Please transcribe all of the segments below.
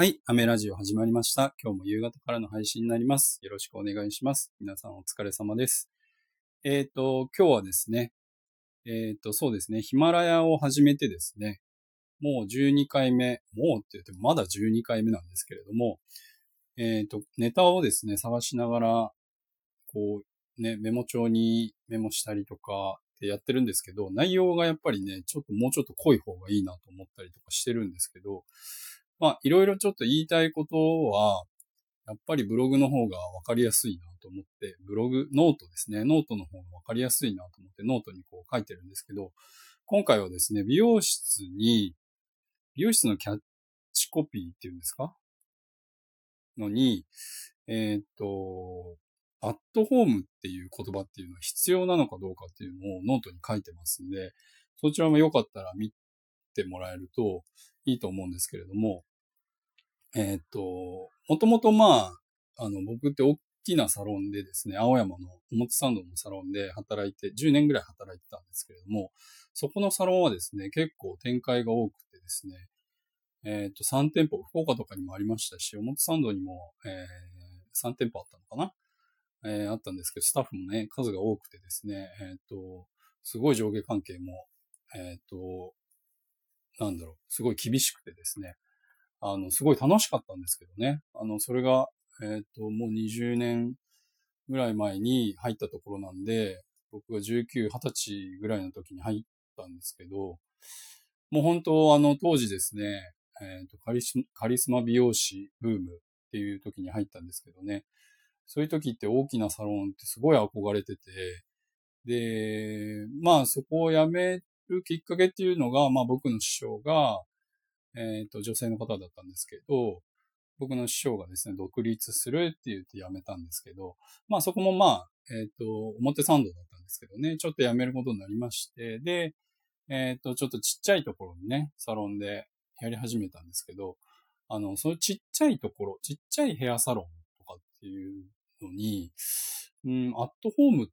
はい。アメラジオ始まりました。今日も夕方からの配信になります。よろしくお願いします。皆さんお疲れ様です。えっ、と、今日はですね、えっ、と、そうですね、ヒマラヤを始めてですね、もう12回目、もうって言ってもまだ12回目なんですけれども、えっ、と、ネタをですね、探しながら、こう、ね、メモ帳にメモしたりとかってやってるんですけど、内容がやっぱりね、ちょっともうちょっと濃い方がいいなと思ったりとかしてるんですけど、まあ、いろいろちょっと言いたいことは、やっぱりブログの方がわかりやすいなと思って、ブログ、ノートですね。ノートの方がわかりやすいなと思って、ノートにこう書いてるんですけど、今回はですね、美容室に、美容室のキャッチコピーっていうんですか？のに、えーっと、アットホームっていう言葉っていうのは必要なのかどうかっていうのをノートに書いてますんで、そちらもよかったら見てもらえるといいと思うんですけれども、えーと、もともとまあ、あの、僕って大きなサロンでですね、青山の表参道のサロンで働いて、10年ぐらい働いてたんですけれども、そこのサロンはですね、結構展開が多くてですね、えーと、3店舗、福岡とかにもありましたし、表参道にも、えー、3店舗あったのかなえーあったんですけど、スタッフもね、数が多くてですね、えっと、すごい上下関係も、えっと、なんだろう、すごい厳しくてですね、あの、すごい楽しかったんですけどね。あの、それが、えっ、と、もう20年ぐらい前に入ったところなんで、僕が19、20歳ぐらいの時に入ったんですけど、もう本当、あの、当時ですね、えっ、とカリス、カリスマ美容師ブームっていう時に入ったんですけどね、そういう時って大きなサロンってすごい憧れてて、で、まあそこを辞めるきっかけっていうのが、まあ僕の師匠が、えっ、と、女性の方だったんですけど、僕の師匠がですね、独立するって言って辞めたんですけど、まあそこもまあ、えっ、と、表参道だったんですけどね、ちょっと辞めることになりまして、で、えっ、と、ちょっとちっちゃいところにね、サロンでやり始めたんですけど、あの、そのちっちゃいところ、ちっちゃいヘアサロンとかっていうのに、うん、アットホーム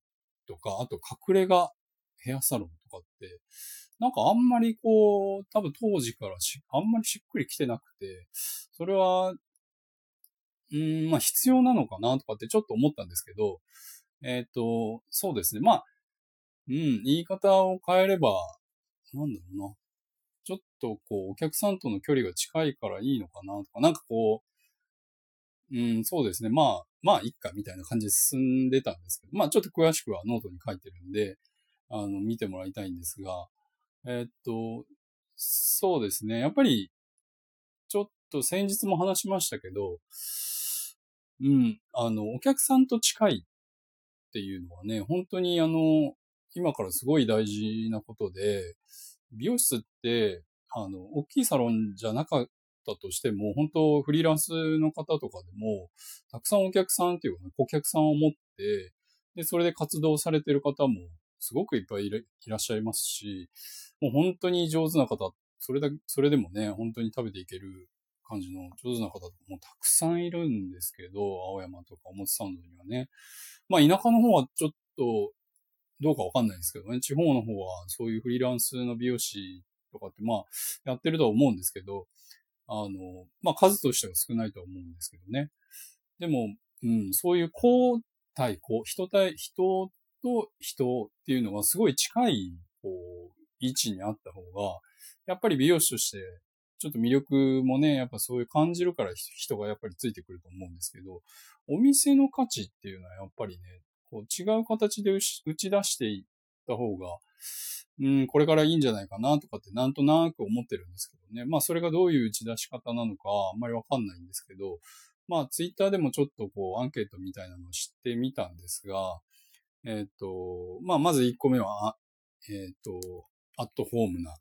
とか、あと隠れ家ヘアサロンとかって、なんかあんまりこう、多分当時からし、あんまりしっくりきてなくて、それは、うん、まあ必要なのかなとかってちょっと思ったんですけど、えっ、と、そうですね。まあ、うん、言い方を変えれば、なんだろうな。ちょっとこう、お客さんとの距離が近いからいいのかなとか、なんかこう、うん、そうですね。まあ、まあ、いっか、みたいな感じで進んでたんですけど、まあ、ちょっと詳しくはノートに書いてるんで、あの、見てもらいたいんですが、えっと、そうですね。やっぱり、ちょっと先日も話しましたけど、うん、あの、お客さんと近いっていうのはね、本当にあの、今からすごい大事なことで、美容室って、あの、大きいサロンじゃなかったとしても、本当フリーランスの方とかでも、たくさんお客さんっていうか、ね、顧客さんを持って、で、それで活動されてる方もすごくいっぱいいらっしゃいますし、もう本当に上手な方、それだ、それでもね、本当に食べていける感じの上手な方とかもたくさんいるんですけど、青山とか表参道にはね。まあ田舎の方はちょっとどうかわかんないですけどね、地方の方はそういうフリーランスの美容師とかってまあやってるとは思うんですけど、あの、まあ数としては少ないと思うんですけどね。でも、うん、そういう交対、こう、人対、人と人っていうのがすごい近い、こう、位置にあった方が、やっぱり美容師として、ちょっと魅力もね、やっぱそういう感じるから人がやっぱりついてくると思うんですけど、お店の価値っていうのはやっぱりね、こう違う形で打ち出していった方が、うん、これからいいんじゃないかなとかってなんとなく思ってるんですけどね。まあそれがどういう打ち出し方なのかあんまりわかんないんですけど、まあツイッターでもちょっとこうアンケートみたいなのを知ってみたんですが、えっ、と、まあまず1個目は、えっ、と、アットホームな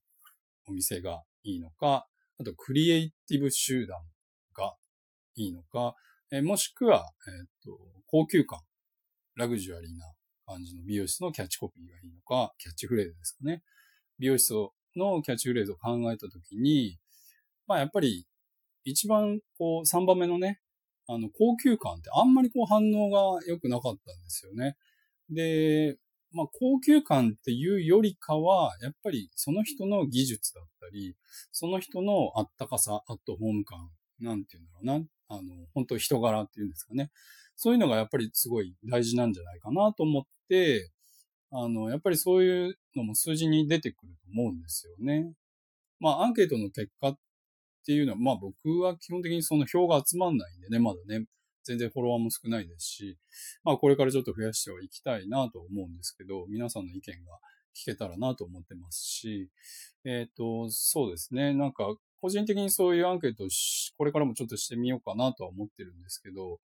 お店がいいのか、あとクリエイティブ集団がいいのか、えーもしくは、えっ、と、高級感、ラグジュアリーな感じの美容室のキャッチコピーがいいのか、キャッチフレーズですかね。美容室のキャッチフレーズを考えたときに、まあやっぱり一番こう3番目のね、あの高級感ってあんまりこう反応が良くなかったんですよね。で、まあ高級感っていうよりかは、やっぱりその人の技術だったり、その人のあったかさ、アットホーム感なんていうんだろうな、あの、本当人柄っていうんですかね。そういうのがやっぱりすごい大事なんじゃないかなと思って、あの、やっぱりそういうのも数字に出てくると思うんですよね。まあ、アンケートの結果っていうのは、まあ僕は基本的にその票が集まんないんでね、まだね、全然フォロワーも少ないですし、まあこれからちょっと増やしてはいきたいなと思うんですけど、皆さんの意見が聞けたらなと思ってますし、えっ、ー、と、そうですね、なんか個人的にそういうアンケートをこれからもちょっとしてみようかなとは思ってるんですけど、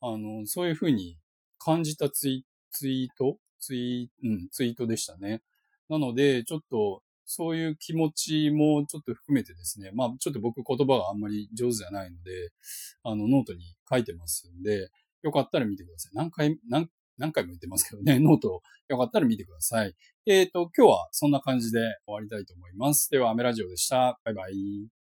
あの、そういうふうに感じたツイツイート？ツイ,、うん、ツイートでしたね。なので、ちょっとそういう気持ちもちょっと含めてですね、まあちょっと僕言葉があんまり上手じゃないので、あのノートに書いてますんで、よかったら見てください。何回、何何回も言ってますけどね、ノートよかったら見てください。えっ、ー、と、今日はそんな感じで終わりたいと思います。では、アメラジオでした。バイバイ。